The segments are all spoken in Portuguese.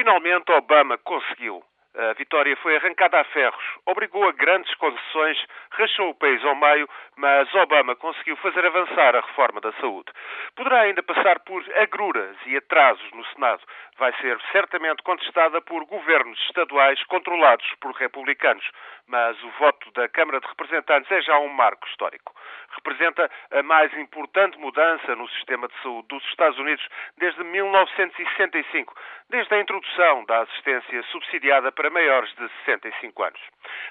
Finalmente, Obama conseguiu. A vitória foi arrancada a ferros, obrigou a grandes concessões, rachou o país ao meio, mas Obama conseguiu fazer avançar a reforma da saúde. Poderá ainda passar por agruras e atrasos no Senado. Vai ser certamente contestada por governos estaduais controlados por republicanos, mas o voto da Câmara de Representantes é já um marco histórico. Representa a mais importante mudança no sistema de saúde dos Estados Unidos desde 1965, desde a introdução da assistência subsidiada para maiores de 65 anos.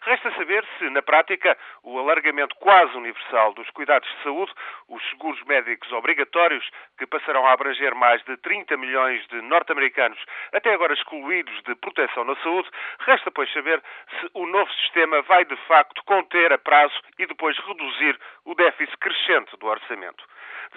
Resta saber se, na prática, o alargamento quase universal dos cuidados de saúde, os seguros médicos obrigatórios, que passarão a abranger mais de 30 milhões de norte-americanos, até agora excluídos de proteção na saúde, resta, pois, saber se o novo sistema vai, de facto, conter a prazo e depois reduzir o déficit crescente do orçamento.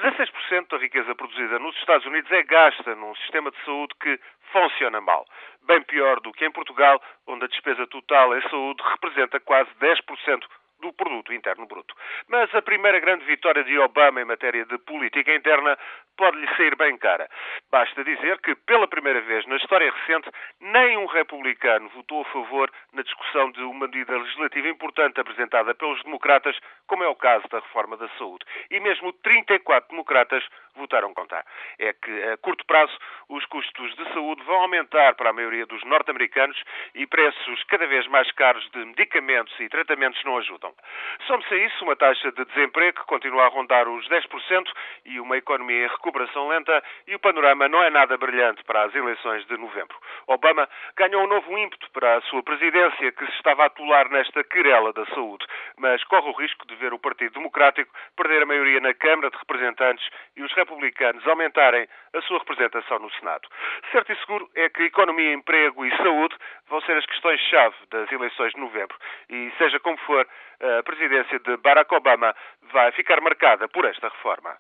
16% da riqueza produzida nos Estados Unidos é gasta num sistema de saúde que funciona mal. Bem pior do que em Portugal, onde a despesa total em saúde representa quase 10% do produto interno bruto. Mas a primeira grande vitória de Obama em matéria de política interna pode-lhe sair bem cara. Basta dizer que, pela primeira vez na história recente, nem um republicano votou a favor na discussão de uma medida legislativa importante apresentada pelos democratas, como é o caso da reforma da saúde. E mesmo 34 democratas votaram contra. É que, a curto prazo, os custos de saúde vão aumentar para a maioria dos norte-americanos e preços cada vez mais caros de medicamentos e tratamentos não ajudam. Some-se a isso uma taxa de desemprego que continua a rondar os 10% e uma economia em recuperação lenta e o panorama não é nada brilhante para as eleições de novembro. Obama ganhou um novo ímpeto para a sua presidência que se estava a atolar nesta querela da saúde, mas corre o risco de ver o Partido Democrático perder a maioria na Câmara de Representantes e os republicanos aumentarem a sua representação no Senado. Certo e seguro é que economia, emprego e saúde vão ser as questões-chave das eleições de novembro. E seja como for, a presidência de Barack Obama vai ficar marcada por esta reforma.